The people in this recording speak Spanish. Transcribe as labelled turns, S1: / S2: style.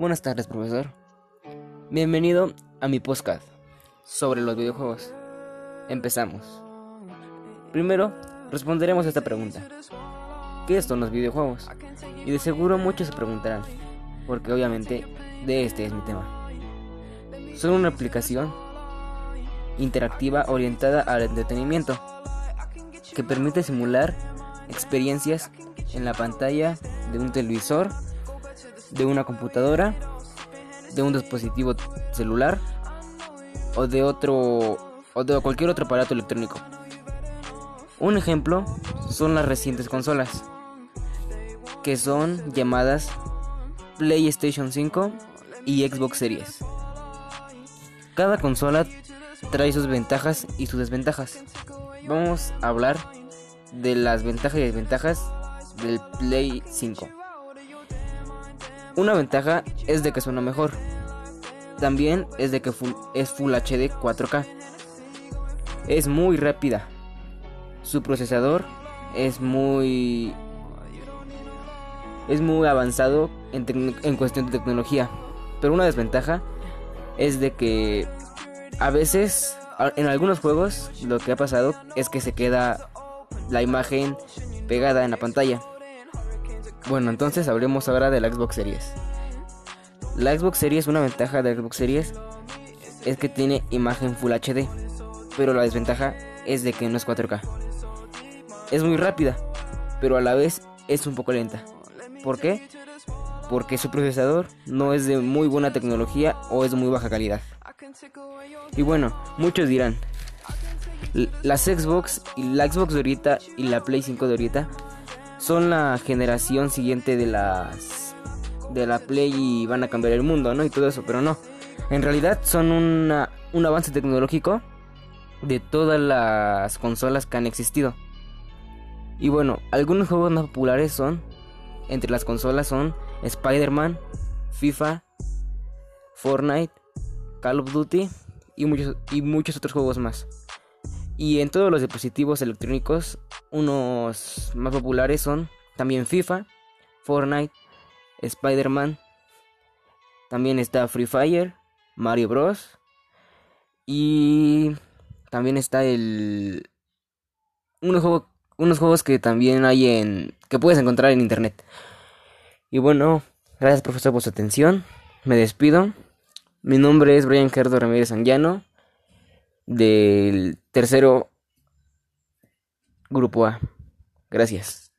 S1: Buenas tardes, profesor. Bienvenido a mi podcast sobre los videojuegos. Empezamos. Primero, responderemos a esta pregunta. ¿Qué son los videojuegos? Y de seguro muchos se preguntarán, porque obviamente de este es mi tema. Son una aplicación interactiva orientada al entretenimiento que permite simular experiencias en la pantalla de un televisor, de una computadora, de un dispositivo celular o de otro o de cualquier otro aparato electrónico. Un ejemplo son las recientes consolas, que son llamadas PlayStation 5 y Xbox Series. Cada consola trae sus ventajas y sus desventajas. Vamos a hablar de las ventajas y desventajas del Play 5. Una ventaja es de que suena mejor. También es de que es Full HD 4K. Es muy rápida. Su procesador es muy es muy avanzado en, en cuestión de tecnología. Pero una desventaja es de que a veces en algunos juegos lo que ha pasado es que se queda la imagen pegada en la pantalla. Bueno, entonces hablemos ahora de la Xbox Series. La Xbox Series, una ventaja de la Xbox Series es que tiene imagen Full HD, pero la desventaja es de que no es 4K. Es muy rápida, pero a la vez es un poco lenta. ¿Por qué? Porque su procesador no es de muy buena tecnología o es de muy baja calidad. Y bueno, muchos dirán, las Xbox y la Xbox de ahorita y la Play 5 de ahorita son la generación siguiente de las de la Play y van a cambiar el mundo, ¿no? Y todo eso, pero no. En realidad son una, un avance tecnológico de todas las consolas que han existido. Y bueno, algunos juegos más populares son entre las consolas son Spider-Man, FIFA, Fortnite, Call of Duty y muchos, y muchos otros juegos más. Y en todos los dispositivos electrónicos, unos más populares son también FIFA, Fortnite, Spider-Man, también está Free Fire, Mario Bros. Y también está el... Unos, juegos, que también hay en... que puedes encontrar en internet. Y bueno, gracias profesor por su atención. Me despido. Mi nombre es Brian Gerdo Ramírez Anguiano del tercero Grupo A. Gracias.